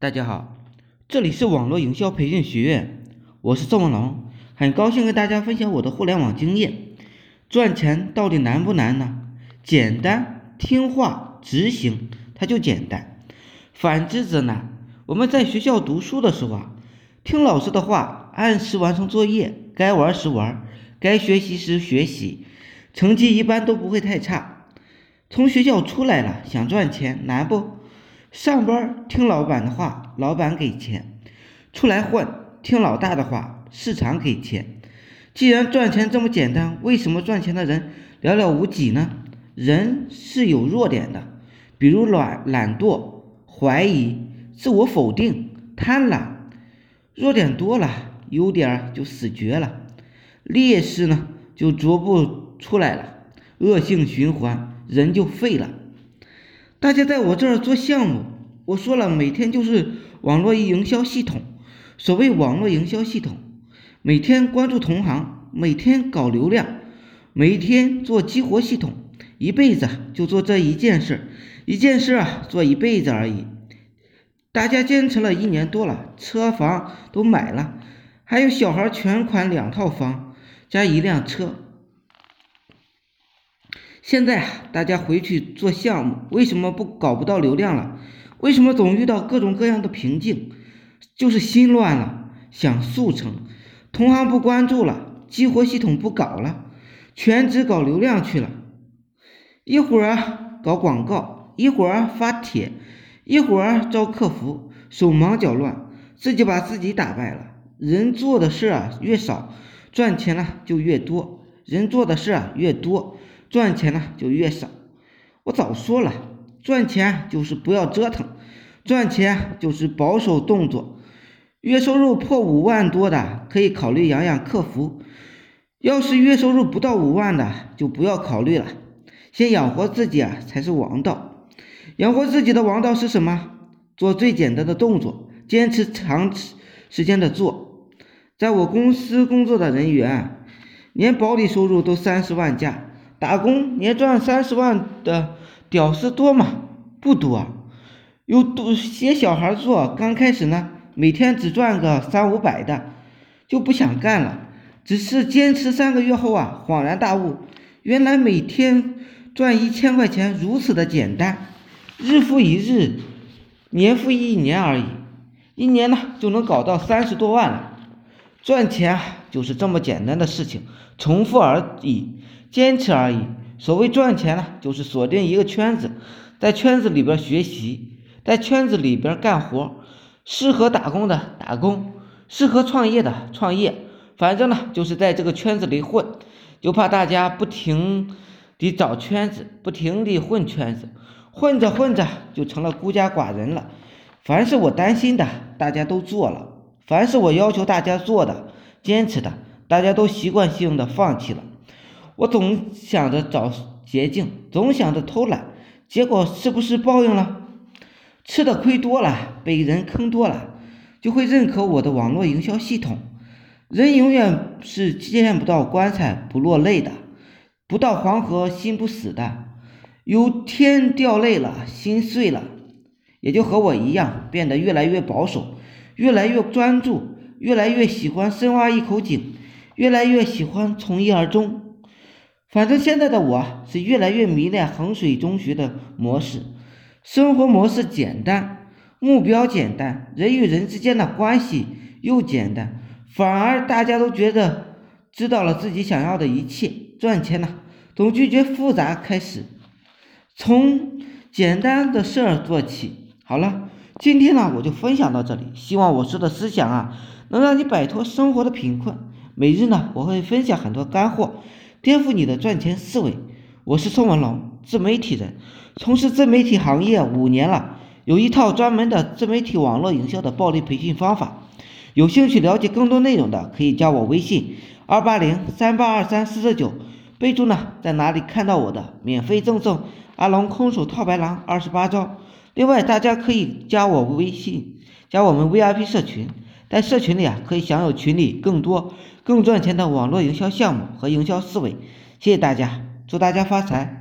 大家好，这里是网络营销培训学院，我是宋文龙，很高兴跟大家分享我的互联网经验。赚钱到底难不难呢？简单，听话执行，它就简单；反之则难。我们在学校读书的时候啊，听老师的话，按时完成作业，该玩时玩，该学习时学习，成绩一般都不会太差。从学校出来了，想赚钱难不？上班听老板的话，老板给钱；出来混听老大的话，市场给钱。既然赚钱这么简单，为什么赚钱的人寥寥无几呢？人是有弱点的，比如懒、懒惰、怀疑、自我否定、贪婪。弱点多了，优点就死绝了；劣势呢，就逐步出来了，恶性循环，人就废了。大家在我这儿做项目，我说了，每天就是网络营销系统。所谓网络营销系统，每天关注同行，每天搞流量，每天做激活系统，一辈子就做这一件事，一件事啊，做一辈子而已。大家坚持了一年多了，车房都买了，还有小孩全款两套房加一辆车。现在啊大家回去做项目，为什么不搞不到流量了？为什么总遇到各种各样的瓶颈？就是心乱了，想速成，同行不关注了，激活系统不搞了，全职搞流量去了。一会儿搞广告，一会儿发帖，一会儿招客服，手忙脚乱，自己把自己打败了。人做的事啊越少，赚钱了就越多；人做的事啊越多。赚钱呢就越少，我早说了，赚钱就是不要折腾，赚钱就是保守动作。月收入破五万多的可以考虑养养客服，要是月收入不到五万的就不要考虑了，先养活自己啊才是王道。养活自己的王道是什么？做最简单的动作，坚持长时间的做。在我公司工作的人员，年保底收入都三十万加。打工年赚三十万的屌丝多吗？不多，有多些小孩做，刚开始呢，每天只赚个三五百的，就不想干了。只是坚持三个月后啊，恍然大悟，原来每天赚一千块钱如此的简单，日复一日，年复一年而已，一年呢就能搞到三十多万了。赚钱啊，就是这么简单的事情，重复而已。坚持而已。所谓赚钱呢，就是锁定一个圈子，在圈子里边学习，在圈子里边干活。适合打工的打工，适合创业的创业。反正呢，就是在这个圈子里混。就怕大家不停地找圈子，不停地混圈子，混着混着就成了孤家寡人了。凡是我担心的，大家都做了；凡是我要求大家做的、坚持的，大家都习惯性的放弃了。我总想着找捷径，总想着偷懒，结果是不是报应了？吃的亏多了，被人坑多了，就会认可我的网络营销系统。人永远是见不到棺材不落泪的，不到黄河心不死的。有天掉泪了，心碎了，也就和我一样，变得越来越保守，越来越专注，越来越喜欢深挖一口井，越来越喜欢从一而终。反正现在的我是越来越迷恋衡水中学的模式，生活模式简单，目标简单，人与人之间的关系又简单，反而大家都觉得知道了自己想要的一切。赚钱呢，从拒绝复杂开始，从简单的事儿做起。好了，今天呢我就分享到这里，希望我说的思想啊能让你摆脱生活的贫困。每日呢我会分享很多干货。颠覆你的赚钱思维，我是宋文龙，自媒体人，从事自媒体行业五年了，有一套专门的自媒体网络营销的暴力培训方法。有兴趣了解更多内容的，可以加我微信二八零三八二三四四九，备注呢在哪里看到我的，免费赠送阿龙空手套白狼二十八招。另外，大家可以加我微信，加我们 VIP 社群。在社群里啊，可以享有群里更多、更赚钱的网络营销项目和营销思维。谢谢大家，祝大家发财！